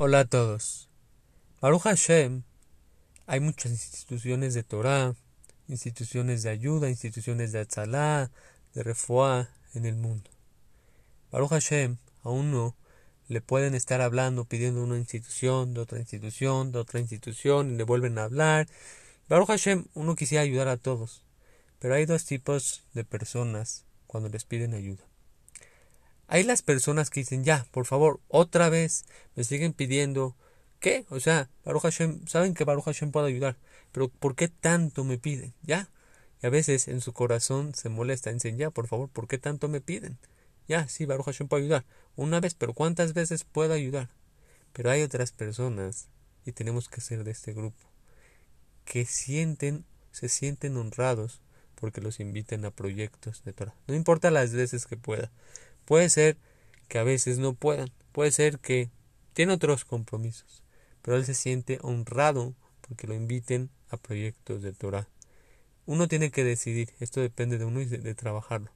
Hola a todos. Baruch Hashem, hay muchas instituciones de Torah, instituciones de ayuda, instituciones de Atzalá, de Refuá en el mundo. Baruch Hashem, a uno le pueden estar hablando, pidiendo una institución, de otra institución, de otra institución, y le vuelven a hablar. Baruch Hashem, uno quisiera ayudar a todos, pero hay dos tipos de personas cuando les piden ayuda. Hay las personas que dicen, ya, por favor, otra vez me siguen pidiendo, ¿qué? O sea, Baruch Hashem, saben que Baruch Hashem puede ayudar, pero ¿por qué tanto me piden? ¿Ya? Y a veces en su corazón se molesta, dicen, ya, por favor, ¿por qué tanto me piden? Ya, sí, Baruch Hashem puede ayudar. Una vez, pero ¿cuántas veces puedo ayudar? Pero hay otras personas, y tenemos que ser de este grupo, que sienten, se sienten honrados porque los inviten a proyectos de Torah. No importa las veces que pueda. Puede ser que a veces no puedan, puede ser que tiene otros compromisos, pero él se siente honrado porque lo inviten a proyectos de Torah. Uno tiene que decidir, esto depende de uno y de, trabajarlo.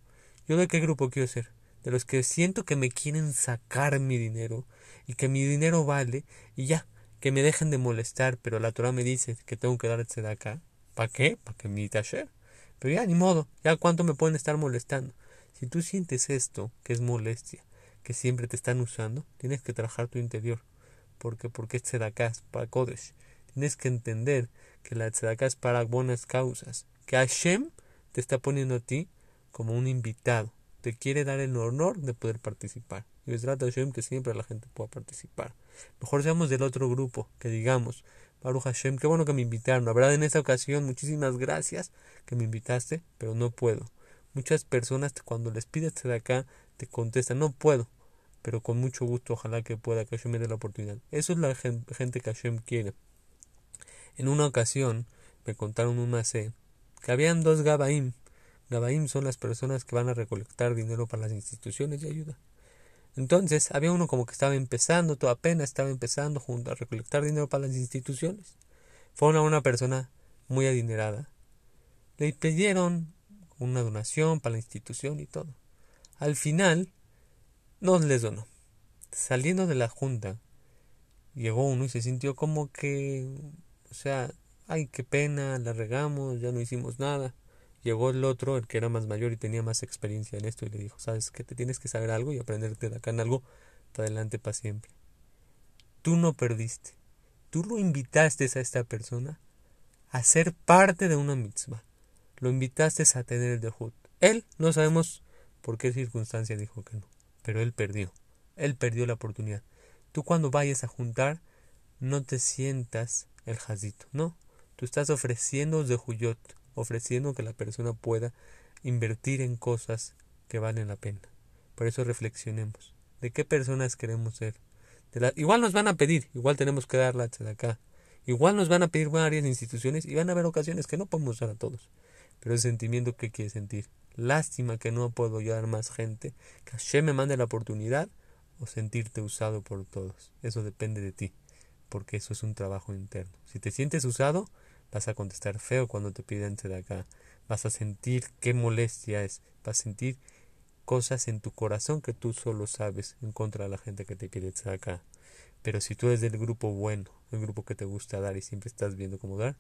¿Yo de qué grupo quiero ser? De los que siento que me quieren sacar mi dinero y que mi dinero vale y ya, que me dejen de molestar, pero la Torah me dice que tengo que darse de acá. ¿Para qué? Para que me tasher. Pero ya, ni modo, ya cuánto me pueden estar molestando. Si tú sientes esto, que es molestia, que siempre te están usando, tienes que trabajar tu interior. porque Porque es tzedakah, para Kodesh. Tienes que entender que la tzedakah es para buenas causas. Que Hashem te está poniendo a ti como un invitado. Te quiere dar el honor de poder participar. Y es trata Hashem que siempre la gente pueda participar. Mejor seamos del otro grupo, que digamos, Baruch Hashem, qué bueno que me invitaron. La verdad, en esta ocasión, muchísimas gracias que me invitaste, pero no puedo. Muchas personas cuando les pides de acá te contestan, no puedo, pero con mucho gusto ojalá que pueda, que Hashem me dé la oportunidad. Eso es la gente que Hashem quiere. En una ocasión me contaron un macé que habían dos Gabaim. Gabaim son las personas que van a recolectar dinero para las instituciones de ayuda. Entonces había uno como que estaba empezando, todo apenas estaba empezando junto a recolectar dinero para las instituciones. Fue una persona muy adinerada. Le pidieron una donación para la institución y todo. Al final, no les donó. Saliendo de la junta, llegó uno y se sintió como que, o sea, ay, qué pena, la regamos, ya no hicimos nada. Llegó el otro, el que era más mayor y tenía más experiencia en esto, y le dijo, sabes que te tienes que saber algo y aprenderte de acá en algo para adelante para siempre. Tú no perdiste. Tú lo invitaste a esta persona a ser parte de una mitzvah lo invitaste a tener el dejud. Él no sabemos por qué circunstancia dijo que no, pero él perdió. Él perdió la oportunidad. Tú cuando vayas a juntar, no te sientas el jazito, no. Tú estás ofreciendo de Juyot, ofreciendo que la persona pueda invertir en cosas que valen la pena. Por eso reflexionemos. ¿De qué personas queremos ser? De igual nos van a pedir, igual tenemos que darla de acá. Igual nos van a pedir varias instituciones y van a haber ocasiones que no podemos usar a todos. Pero el sentimiento que quiere sentir. Lástima que no puedo ayudar más gente. Que Hashem me mande la oportunidad o sentirte usado por todos. Eso depende de ti. Porque eso es un trabajo interno. Si te sientes usado, vas a contestar feo cuando te piden de acá. Vas a sentir qué molestia es. Vas a sentir cosas en tu corazón que tú solo sabes en contra de la gente que te quiere acá. Pero si tú eres del grupo bueno, el grupo que te gusta dar y siempre estás viendo cómo dar,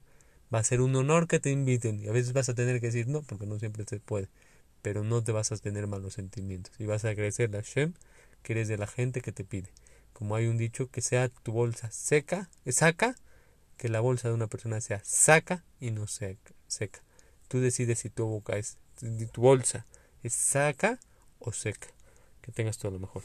va a ser un honor que te inviten. Y a veces vas a tener que decir no porque no siempre se puede pero no te vas a tener malos sentimientos. Y vas a agradecer a Shem que eres de la gente que te pide. Como hay un dicho que sea tu bolsa seca saca que la bolsa de una persona sea saca y no seca, seca. tú decides si tu boca es tu bolsa es saca o seca. Que tengas todo lo mejor